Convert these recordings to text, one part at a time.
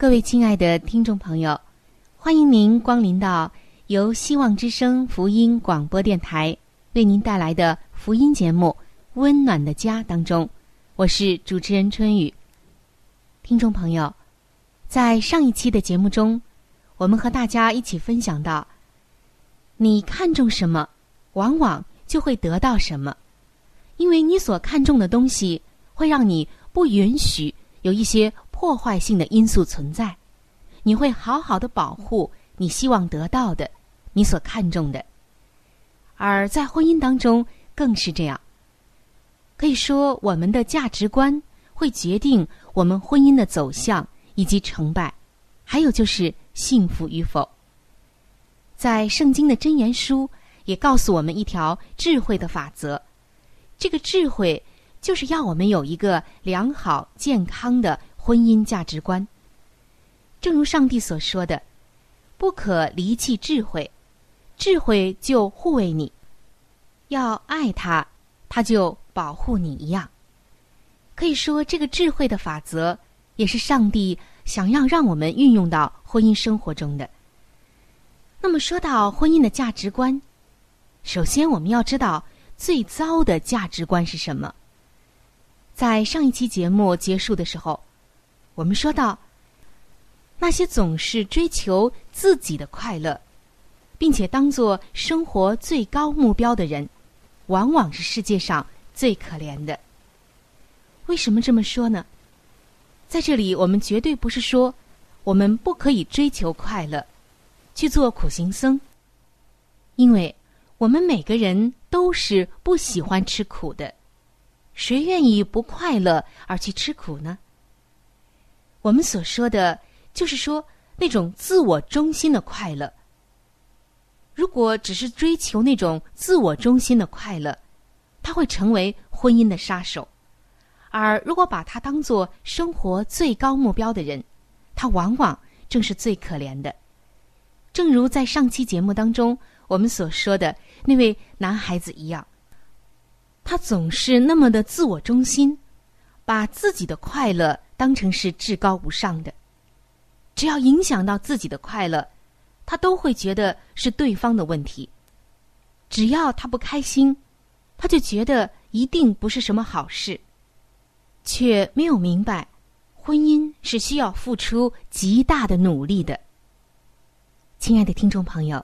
各位亲爱的听众朋友，欢迎您光临到由希望之声福音广播电台为您带来的福音节目《温暖的家》当中，我是主持人春雨。听众朋友，在上一期的节目中，我们和大家一起分享到：你看重什么，往往就会得到什么，因为你所看重的东西，会让你不允许有一些。破坏性的因素存在，你会好好的保护你希望得到的，你所看重的。而在婚姻当中更是这样。可以说，我们的价值观会决定我们婚姻的走向以及成败，还有就是幸福与否。在圣经的箴言书也告诉我们一条智慧的法则，这个智慧就是要我们有一个良好健康的。婚姻价值观，正如上帝所说的：“不可离弃智慧，智慧就护卫你；要爱他，他就保护你。”一样，可以说，这个智慧的法则也是上帝想要让我们运用到婚姻生活中的。那么，说到婚姻的价值观，首先我们要知道最糟的价值观是什么。在上一期节目结束的时候。我们说到，那些总是追求自己的快乐，并且当做生活最高目标的人，往往是世界上最可怜的。为什么这么说呢？在这里，我们绝对不是说我们不可以追求快乐，去做苦行僧，因为我们每个人都是不喜欢吃苦的，谁愿意不快乐而去吃苦呢？我们所说的，就是说那种自我中心的快乐。如果只是追求那种自我中心的快乐，它会成为婚姻的杀手；而如果把它当做生活最高目标的人，他往往正是最可怜的。正如在上期节目当中我们所说的那位男孩子一样，他总是那么的自我中心，把自己的快乐。当成是至高无上的，只要影响到自己的快乐，他都会觉得是对方的问题。只要他不开心，他就觉得一定不是什么好事，却没有明白，婚姻是需要付出极大的努力的。亲爱的听众朋友，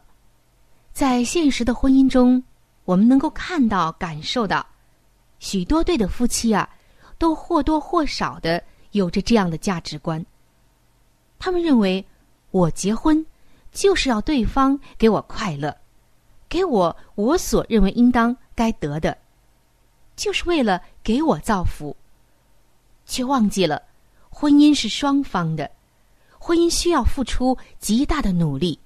在现实的婚姻中，我们能够看到、感受到，许多对的夫妻啊，都或多或少的。有着这样的价值观，他们认为我结婚就是要对方给我快乐，给我我所认为应当该得的，就是为了给我造福，却忘记了婚姻是双方的，婚姻需要付出极大的努力，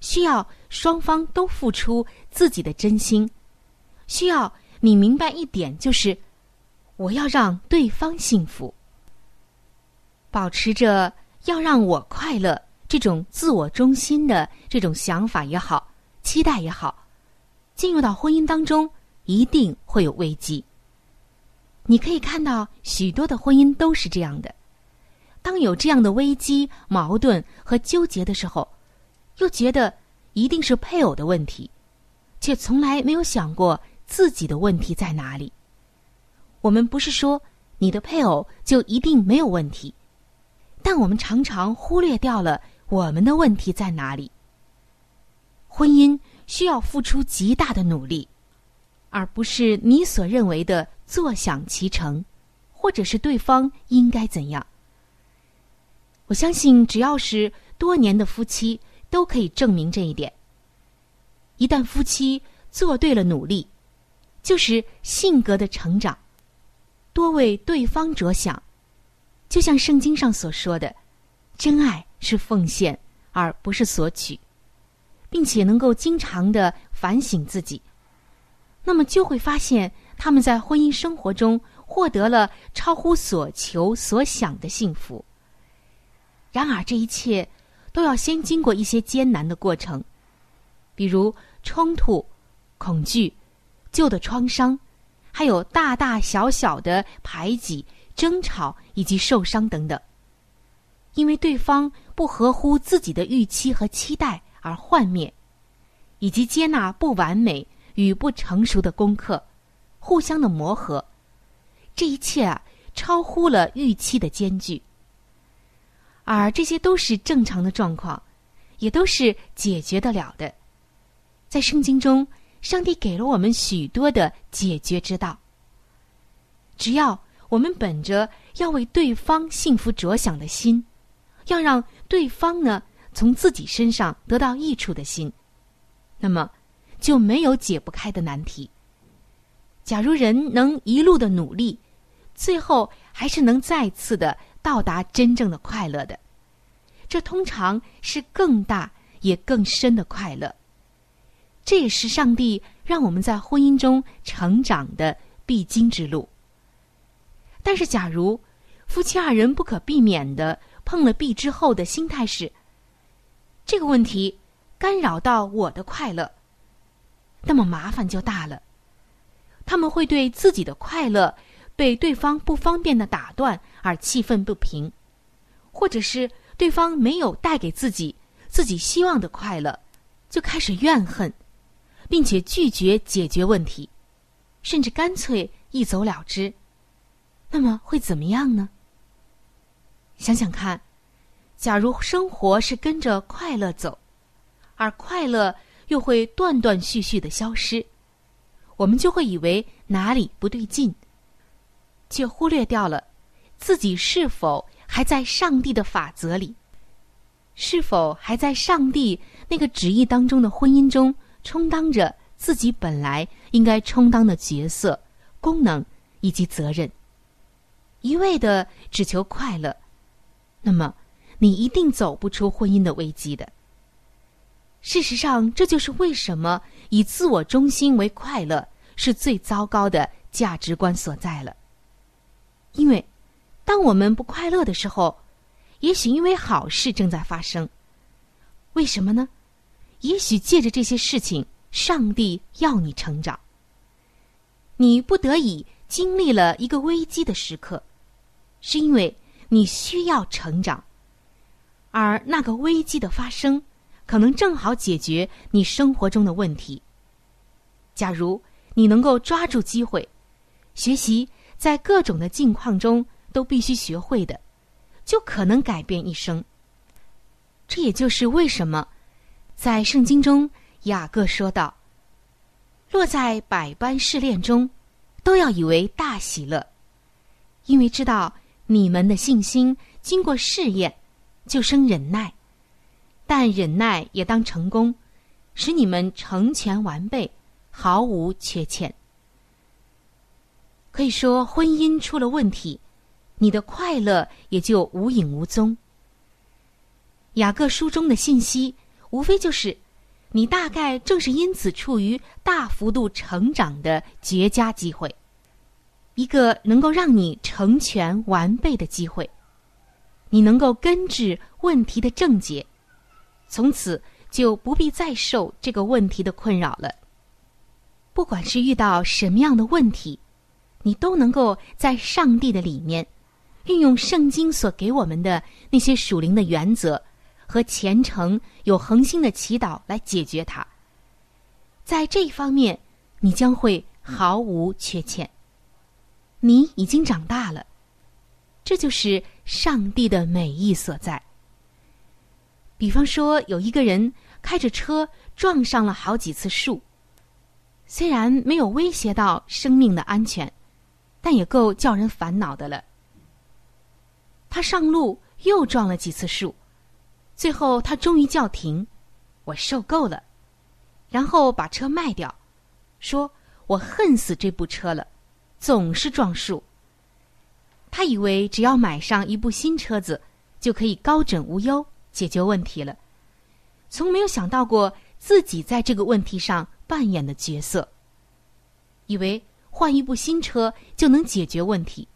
需要双方都付出自己的真心，需要你明白一点，就是我要让对方幸福。保持着要让我快乐，这种自我中心的这种想法也好，期待也好，进入到婚姻当中，一定会有危机。你可以看到许多的婚姻都是这样的。当有这样的危机、矛盾和纠结的时候，又觉得一定是配偶的问题，却从来没有想过自己的问题在哪里。我们不是说你的配偶就一定没有问题，但我们常常忽略掉了我们的问题在哪里。婚姻需要付出极大的努力，而不是你所认为的坐享其成，或者是对方应该怎样。我相信，只要是多年的夫妻，都可以证明这一点。一旦夫妻做对了努力，就是性格的成长。多为对方着想，就像圣经上所说的，真爱是奉献而不是索取，并且能够经常的反省自己，那么就会发现他们在婚姻生活中获得了超乎所求所想的幸福。然而，这一切都要先经过一些艰难的过程，比如冲突、恐惧、旧的创伤。还有大大小小的排挤、争吵以及受伤等等，因为对方不合乎自己的预期和期待而幻灭，以及接纳不完美与不成熟的功课，互相的磨合，这一切啊，超乎了预期的艰巨。而这些都是正常的状况，也都是解决得了的，在圣经中。上帝给了我们许多的解决之道。只要我们本着要为对方幸福着想的心，要让对方呢从自己身上得到益处的心，那么就没有解不开的难题。假如人能一路的努力，最后还是能再次的到达真正的快乐的，这通常是更大也更深的快乐。这也是上帝让我们在婚姻中成长的必经之路。但是，假如夫妻二人不可避免的碰了壁之后的心态是这个问题干扰到我的快乐，那么麻烦就大了。他们会对自己的快乐被对方不方便的打断而气愤不平，或者是对方没有带给自己自己希望的快乐，就开始怨恨。并且拒绝解决问题，甚至干脆一走了之，那么会怎么样呢？想想看，假如生活是跟着快乐走，而快乐又会断断续续的消失，我们就会以为哪里不对劲，却忽略掉了自己是否还在上帝的法则里，是否还在上帝那个旨意当中的婚姻中。充当着自己本来应该充当的角色、功能以及责任，一味的只求快乐，那么你一定走不出婚姻的危机的。事实上，这就是为什么以自我中心为快乐是最糟糕的价值观所在了。因为，当我们不快乐的时候，也许因为好事正在发生。为什么呢？也许借着这些事情，上帝要你成长。你不得已经历了一个危机的时刻，是因为你需要成长，而那个危机的发生，可能正好解决你生活中的问题。假如你能够抓住机会，学习在各种的境况中都必须学会的，就可能改变一生。这也就是为什么。在圣经中，雅各说道：“落在百般试炼中，都要以为大喜乐，因为知道你们的信心经过试验，就生忍耐。但忍耐也当成功，使你们成全完备，毫无缺欠。可以说，婚姻出了问题，你的快乐也就无影无踪。”雅各书中的信息。无非就是，你大概正是因此处于大幅度成长的绝佳机会，一个能够让你成全完备的机会。你能够根治问题的症结，从此就不必再受这个问题的困扰了。不管是遇到什么样的问题，你都能够在上帝的里面，运用圣经所给我们的那些属灵的原则和虔诚有恒心的祈祷来解决它。在这一方面，你将会毫无缺欠。你已经长大了，这就是上帝的美意所在。比方说，有一个人开着车撞上了好几次树。虽然没有威胁到生命的安全，但也够叫人烦恼的了。他上路又撞了几次树，最后他终于叫停，我受够了，然后把车卖掉，说我恨死这部车了，总是撞树。他以为只要买上一部新车子，就可以高枕无忧解决问题了，从没有想到过自己在这个问题上。扮演的角色，以为换一部新车就能解决问题，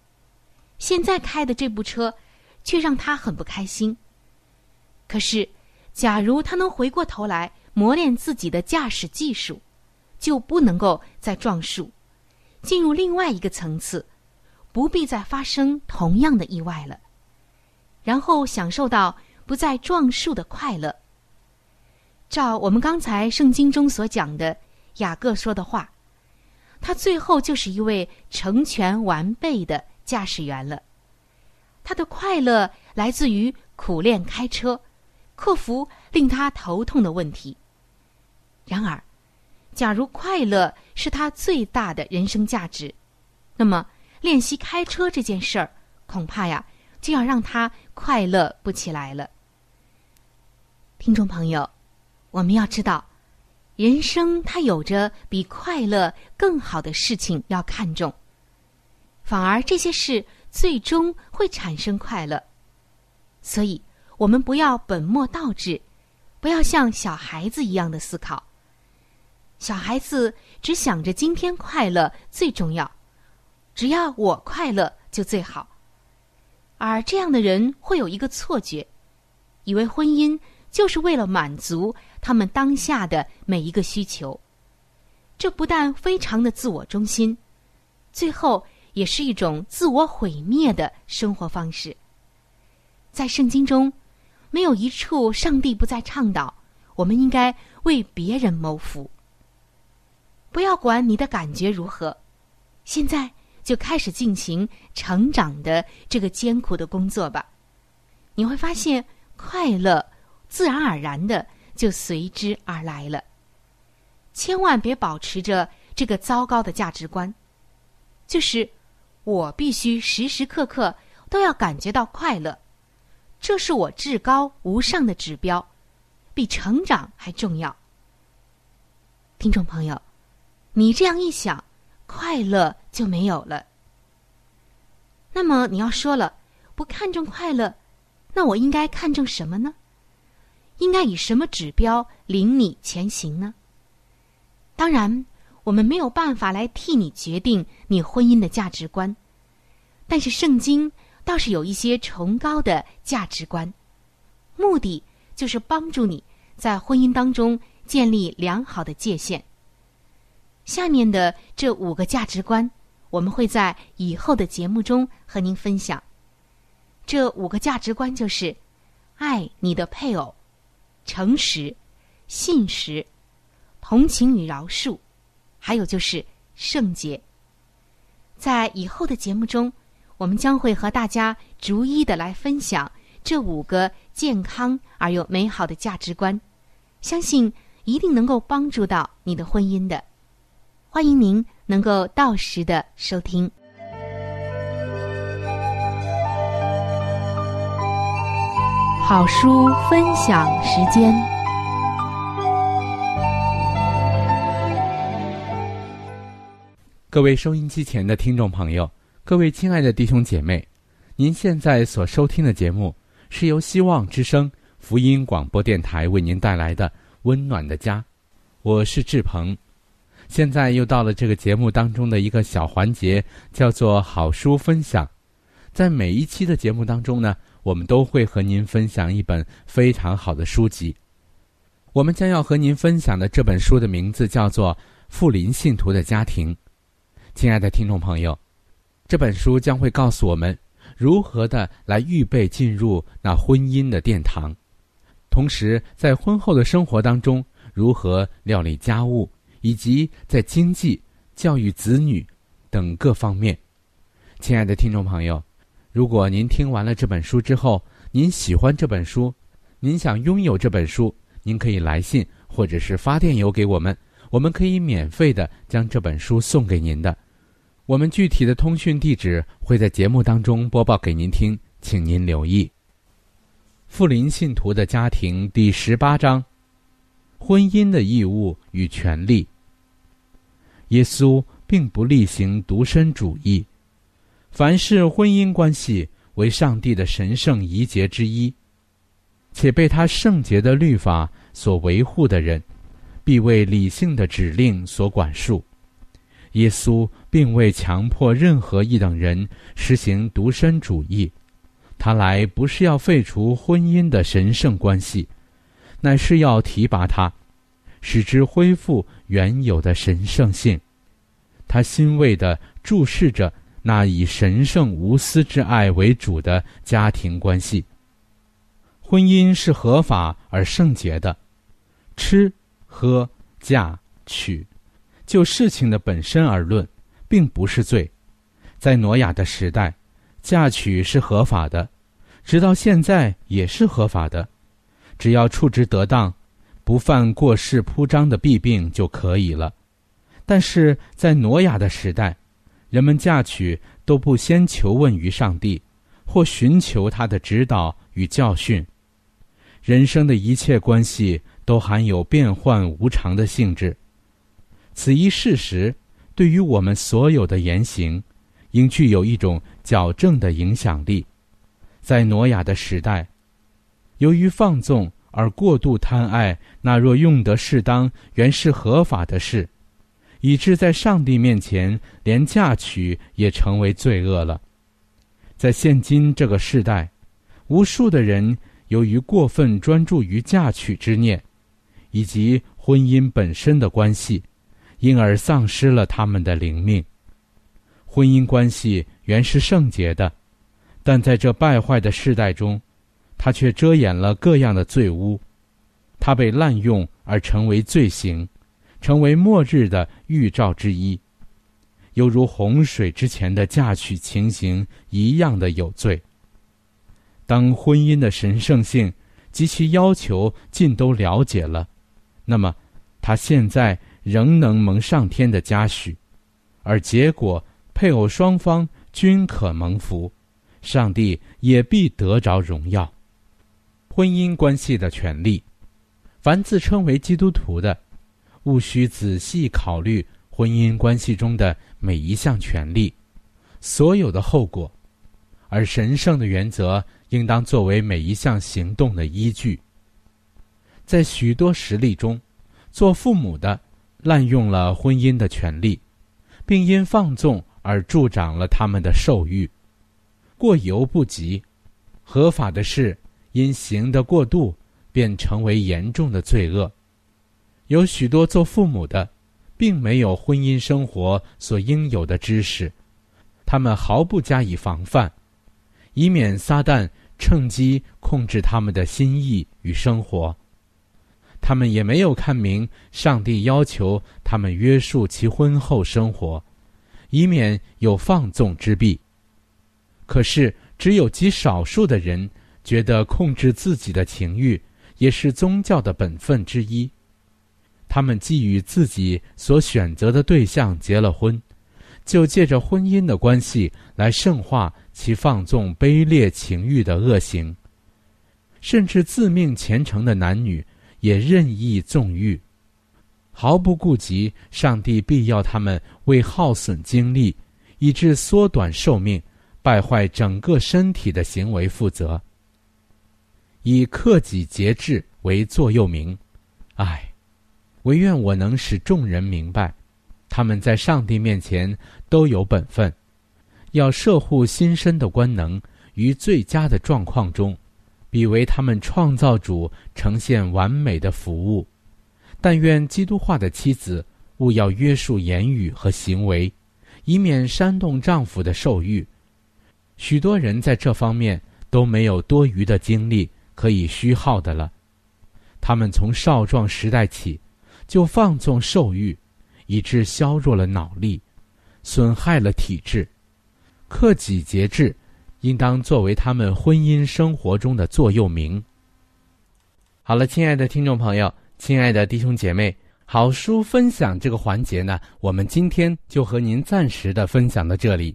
现在开的这部车却让他很不开心。可是，假如他能回过头来磨练自己的驾驶技术，就不能够再撞树，进入另外一个层次，不必再发生同样的意外了，然后享受到不再撞树的快乐。照我们刚才圣经中所讲的。雅各说的话，他最后就是一位成全完备的驾驶员了。他的快乐来自于苦练开车，克服令他头痛的问题。然而，假如快乐是他最大的人生价值，那么练习开车这件事儿，恐怕呀就要让他快乐不起来了。听众朋友，我们要知道。人生它有着比快乐更好的事情要看重，反而这些事最终会产生快乐。所以，我们不要本末倒置，不要像小孩子一样的思考。小孩子只想着今天快乐最重要，只要我快乐就最好。而这样的人会有一个错觉，以为婚姻。就是为了满足他们当下的每一个需求，这不但非常的自我中心，最后也是一种自我毁灭的生活方式。在圣经中，没有一处上帝不再倡导我们应该为别人谋福。不要管你的感觉如何，现在就开始进行成长的这个艰苦的工作吧，你会发现快乐。自然而然的就随之而来了。千万别保持着这个糟糕的价值观，就是我必须时时刻刻都要感觉到快乐，这是我至高无上的指标，比成长还重要。听众朋友，你这样一想，快乐就没有了。那么你要说了，不看重快乐，那我应该看重什么呢？应该以什么指标领你前行呢？当然，我们没有办法来替你决定你婚姻的价值观，但是圣经倒是有一些崇高的价值观，目的就是帮助你在婚姻当中建立良好的界限。下面的这五个价值观，我们会在以后的节目中和您分享。这五个价值观就是：爱你的配偶。诚实、信实、同情与饶恕，还有就是圣洁。在以后的节目中，我们将会和大家逐一的来分享这五个健康而又美好的价值观，相信一定能够帮助到你的婚姻的。欢迎您能够到时的收听。好书分享时间。各位收音机前的听众朋友，各位亲爱的弟兄姐妹，您现在所收听的节目是由希望之声福音广播电台为您带来的《温暖的家》，我是志鹏。现在又到了这个节目当中的一个小环节，叫做好书分享。在每一期的节目当中呢。我们都会和您分享一本非常好的书籍。我们将要和您分享的这本书的名字叫做《富林信徒的家庭》。亲爱的听众朋友，这本书将会告诉我们如何的来预备进入那婚姻的殿堂，同时在婚后的生活当中如何料理家务，以及在经济、教育子女等各方面。亲爱的听众朋友。如果您听完了这本书之后，您喜欢这本书，您想拥有这本书，您可以来信或者是发电邮给我们，我们可以免费的将这本书送给您的。我们具体的通讯地址会在节目当中播报给您听，请您留意。富林信徒的家庭第十八章：婚姻的义务与权利。耶稣并不例行独身主义。凡是婚姻关系为上帝的神圣仪节之一，且被他圣洁的律法所维护的人，必为理性的指令所管束。耶稣并未强迫任何一等人实行独身主义，他来不是要废除婚姻的神圣关系，乃是要提拔他，使之恢复原有的神圣性。他欣慰地注视着。那以神圣无私之爱为主的家庭关系，婚姻是合法而圣洁的。吃、喝、嫁、娶，就事情的本身而论，并不是罪。在挪亚的时代，嫁娶是合法的，直到现在也是合法的。只要处置得当，不犯过世铺张的弊病就可以了。但是在挪亚的时代，人们嫁娶都不先求问于上帝，或寻求他的指导与教训。人生的一切关系都含有变幻无常的性质。此一事实，对于我们所有的言行，应具有一种矫正的影响力。在挪亚的时代，由于放纵而过度贪爱，那若用得适当，原是合法的事。以致在上帝面前，连嫁娶也成为罪恶了。在现今这个时代，无数的人由于过分专注于嫁娶之念，以及婚姻本身的关系，因而丧失了他们的灵命。婚姻关系原是圣洁的，但在这败坏的世代中，它却遮掩了各样的罪污，它被滥用而成为罪行。成为末日的预兆之一，犹如洪水之前的嫁娶情形一样的有罪。当婚姻的神圣性及其要求尽都了解了，那么他现在仍能蒙上天的嘉许，而结果配偶双方均可蒙福，上帝也必得着荣耀。婚姻关系的权利，凡自称为基督徒的。务需仔细考虑婚姻关系中的每一项权利，所有的后果，而神圣的原则应当作为每一项行动的依据。在许多实例中，做父母的滥用了婚姻的权利，并因放纵而助长了他们的受欲，过犹不及。合法的事因行的过度，便成为严重的罪恶。有许多做父母的，并没有婚姻生活所应有的知识，他们毫不加以防范，以免撒旦趁机控制他们的心意与生活。他们也没有看明上帝要求他们约束其婚后生活，以免有放纵之弊。可是，只有极少数的人觉得控制自己的情欲也是宗教的本分之一。他们既与自己所选择的对象结了婚，就借着婚姻的关系来圣化其放纵卑劣情欲的恶行。甚至自命虔诚的男女也任意纵欲，毫不顾及上帝必要他们为耗损精力，以致缩短寿命、败坏整个身体的行为负责。以克己节制为座右铭，唉。唯愿我能使众人明白，他们在上帝面前都有本分，要摄护心身的官能于最佳的状况中，比为他们创造主呈现完美的服务。但愿基督化的妻子勿要约束言语和行为，以免煽动丈夫的受欲。许多人在这方面都没有多余的精力可以虚耗的了，他们从少壮时代起就放纵兽欲，以致削弱了脑力，损害了体质。克己节制，应当作为他们婚姻生活中的座右铭。好了，亲爱的听众朋友。亲爱的弟兄姐妹，好书分享这个环节呢，我们今天就和您暂时的分享到这里。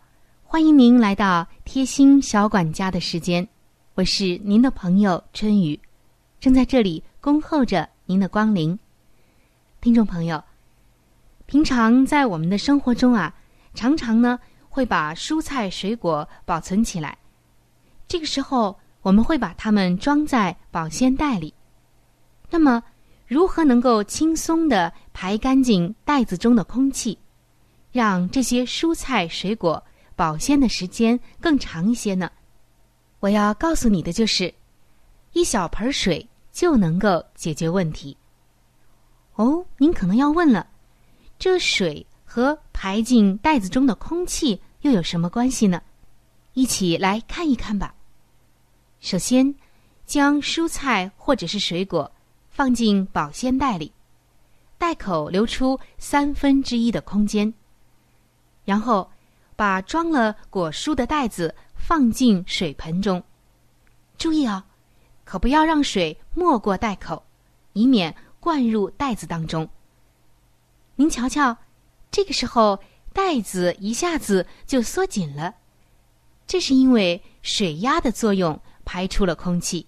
欢迎您来到贴心小管家的时间，我是您的朋友春雨，正在这里恭候着您的光临。听众朋友，平常在我们的生活中啊，常常呢会把蔬菜水果保存起来，这个时候。我们会把它们装在保鲜袋里。那么，如何能够轻松的排干净袋子中的空气，让这些蔬菜水果保鲜的时间更长一些呢？我要告诉你的就是，一小盆水就能够解决问题。哦，您可能要问了，这水和排进袋子中的空气又有什么关系呢？一起来看一看吧。首先，将蔬菜或者是水果放进保鲜袋里，袋口留出三分之一的空间。然后，把装了果蔬的袋子放进水盆中。注意哦，可不要让水没过袋口，以免灌入袋子当中。您瞧瞧，这个时候袋子一下子就缩紧了，这是因为水压的作用。排出了空气，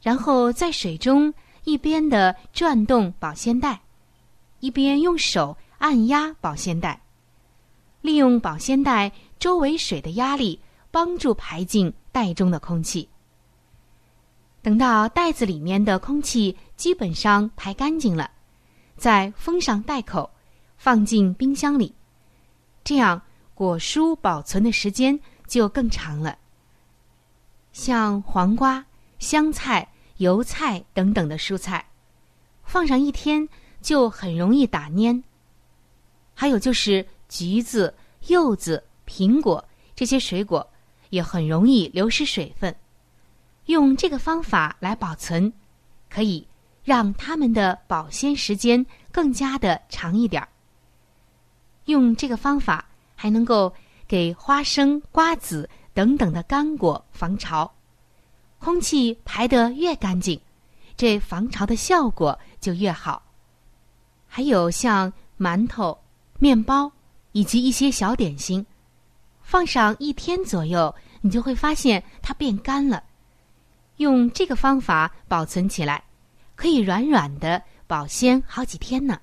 然后在水中一边的转动保鲜袋，一边用手按压保鲜袋，利用保鲜袋周围水的压力，帮助排进袋中的空气。等到袋子里面的空气基本上排干净了，再封上袋口，放进冰箱里，这样果蔬保存的时间就更长了。像黄瓜、香菜、油菜等等的蔬菜，放上一天就很容易打蔫。还有就是橘子、柚子、苹果这些水果，也很容易流失水分。用这个方法来保存，可以让它们的保鲜时间更加的长一点儿。用这个方法还能够给花生、瓜子。等等的干果防潮，空气排得越干净，这防潮的效果就越好。还有像馒头、面包以及一些小点心，放上一天左右，你就会发现它变干了。用这个方法保存起来，可以软软的保鲜好几天呢。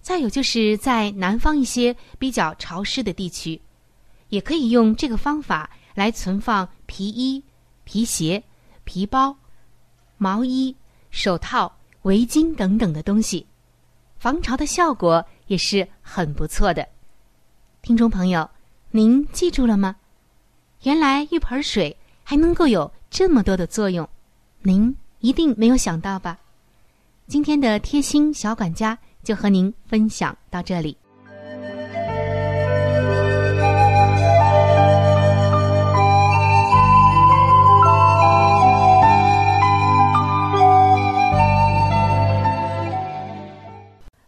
再有就是在南方一些比较潮湿的地区。也可以用这个方法来存放皮衣、皮鞋、皮包、毛衣、手套、围巾等等的东西，防潮的效果也是很不错的。听众朋友，您记住了吗？原来一盆水还能够有这么多的作用，您一定没有想到吧？今天的贴心小管家就和您分享到这里。